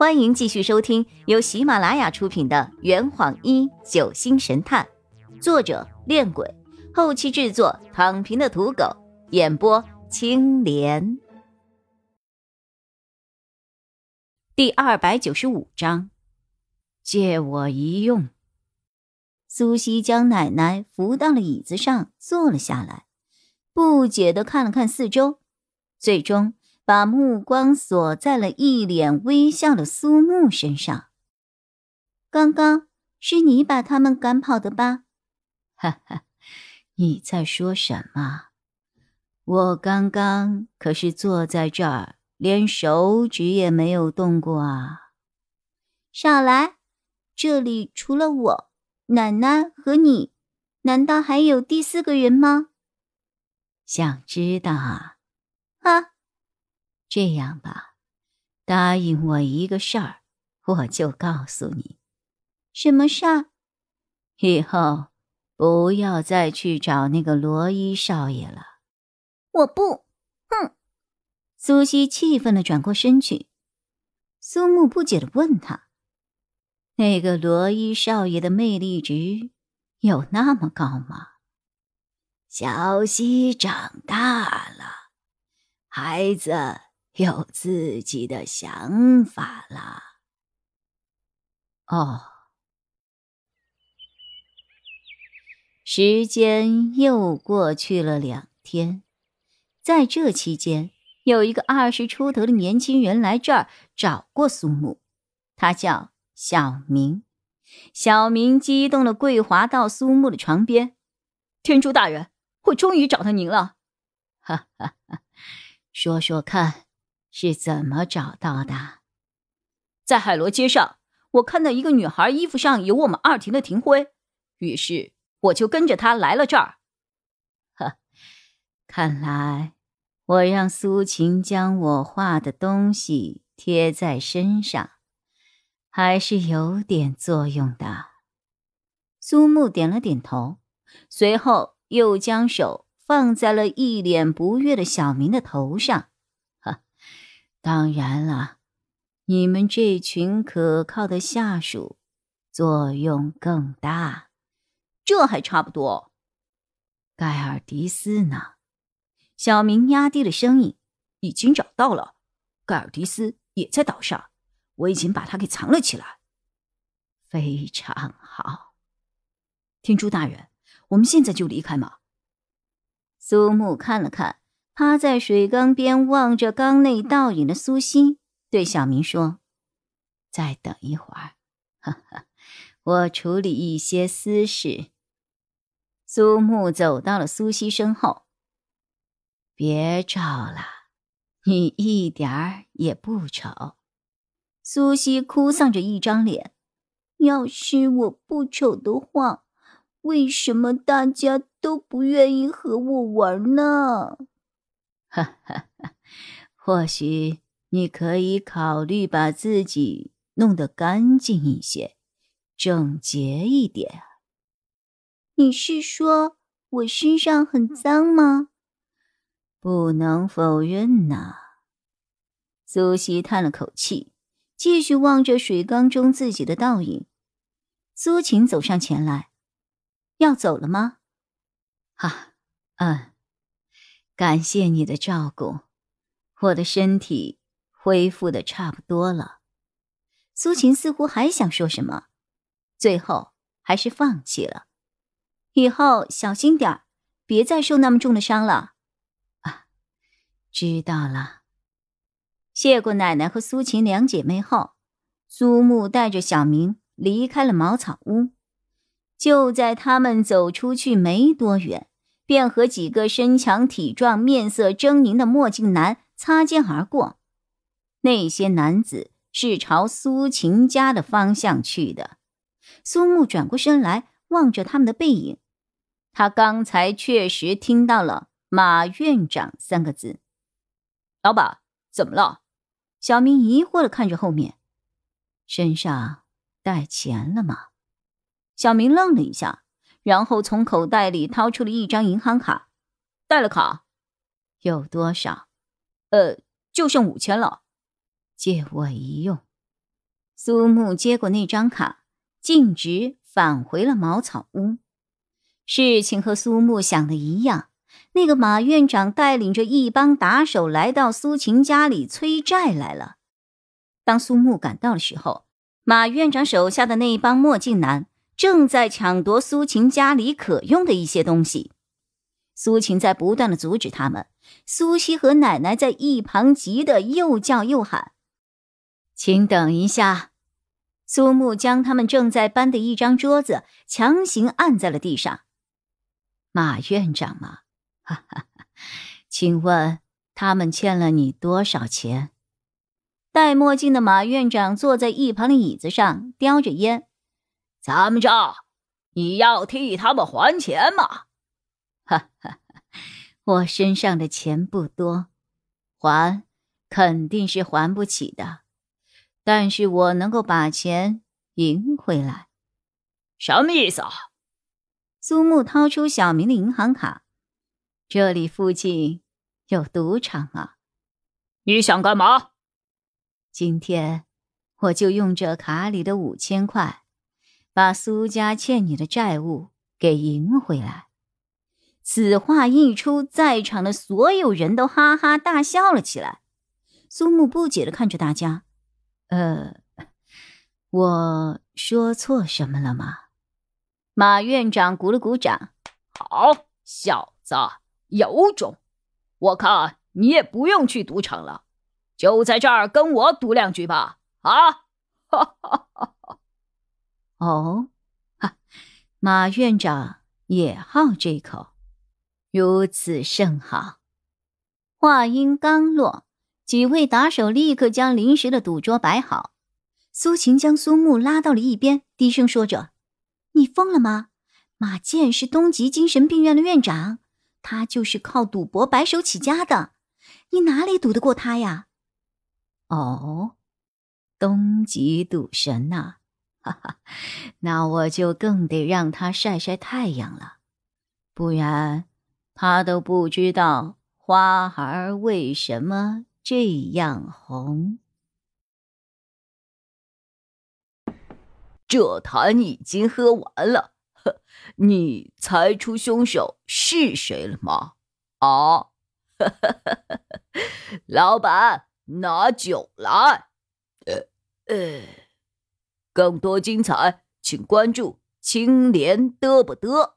欢迎继续收听由喜马拉雅出品的《圆谎一九星神探》，作者：恋鬼，后期制作：躺平的土狗，演播：青莲。第二百九十五章，借我一用。苏西将奶奶扶到了椅子上，坐了下来，不解的看了看四周，最终。把目光锁在了一脸微笑的苏木身上。刚刚是你把他们赶跑的吧？哈哈，你在说什么？我刚刚可是坐在这儿，连手指也没有动过啊！少来，这里除了我、奶奶和你，难道还有第四个人吗？想知道啊？啊！这样吧，答应我一个事儿，我就告诉你，什么事儿？以后不要再去找那个罗伊少爷了。我不，哼！苏西气愤的转过身去。苏木不解的问他：“那个罗伊少爷的魅力值有那么高吗？”小西长大了，孩子。有自己的想法了。哦，时间又过去了两天，在这期间，有一个二十出头的年轻人来这儿找过苏木，他叫小明。小明激动的跪滑到苏木的床边：“天珠大人，我终于找到您了！”哈哈哈，说说看。是怎么找到的？在海螺街上，我看到一个女孩衣服上有我们二庭的庭徽，于是我就跟着她来了这儿。呵，看来我让苏晴将我画的东西贴在身上，还是有点作用的。苏木点了点头，随后又将手放在了一脸不悦的小明的头上。当然了，你们这群可靠的下属，作用更大。这还差不多。盖尔迪斯呢？小明压低了声音：“已经找到了，盖尔迪斯也在岛上，我已经把他给藏了起来。”非常好。天珠大人，我们现在就离开吗？苏木看了看。趴在水缸边望着缸内倒影的苏西，对小明说：“再等一会儿，哈哈，我处理一些私事。”苏木走到了苏西身后，“别照了，你一点儿也不丑。”苏西哭丧着一张脸：“要是我不丑的话，为什么大家都不愿意和我玩呢？”哈哈哈，或许你可以考虑把自己弄得干净一些，整洁一点。你是说我身上很脏吗？不能否认呐。苏西叹了口气，继续望着水缸中自己的倒影。苏晴走上前来，要走了吗？哈，嗯。感谢你的照顾，我的身体恢复的差不多了。苏秦似乎还想说什么，最后还是放弃了。以后小心点儿，别再受那么重的伤了。啊，知道了。谢过奶奶和苏秦两姐妹后，苏木带着小明离开了茅草屋。就在他们走出去没多远。便和几个身强体壮、面色狰狞的墨镜男擦肩而过。那些男子是朝苏秦家的方向去的。苏木转过身来，望着他们的背影。他刚才确实听到了“马院长”三个字。老板，怎么了？小明疑惑的看着后面，身上带钱了吗？小明愣了一下。然后从口袋里掏出了一张银行卡，带了卡，有多少？呃，就剩五千了，借我一用。苏木接过那张卡，径直返回了茅草屋。事情和苏木想的一样，那个马院长带领着一帮打手来到苏晴家里催债来了。当苏木赶到的时候，马院长手下的那帮墨镜男正在抢夺苏秦家里可用的一些东西。苏秦在不断的阻止他们，苏西和奶奶在一旁急得又叫又喊：“请等一下！”苏木将他们正在搬的一张桌子强行按在了地上。马院长嘛，哈哈，请问他们欠了你多少钱？戴墨镜的马院长坐在一旁的椅子上，叼着烟。怎么着？你要替他们还钱吗？哈哈，我身上的钱不多，还肯定是还不起的。但是我能够把钱赢回来，什么意思啊？苏木掏出小明的银行卡，这里附近有赌场啊。你想干嘛？今天我就用这卡里的五千块，把苏家欠你的债务给赢回来。此话一出，在场的所有人都哈哈大笑了起来。苏木不解的看着大家。呃，我说错什么了吗？马院长鼓了鼓掌，好小子，有种！我看你也不用去赌场了，就在这儿跟我赌两局吧！啊，哈哈哈哈！哦，哈，马院长也好这口，如此甚好。话音刚落。几位打手立刻将临时的赌桌摆好。苏晴将苏木拉到了一边，低声说着：“你疯了吗？马健是东极精神病院的院长，他就是靠赌博白手起家的，你哪里赌得过他呀？”“哦，东极赌神呐，哈哈，那我就更得让他晒晒太阳了，不然他都不知道花儿为什么。”这样红，这坛已经喝完了。你猜出凶手是谁了吗？啊，老板，拿酒来。呃呃，更多精彩，请关注青莲嘚不嘚。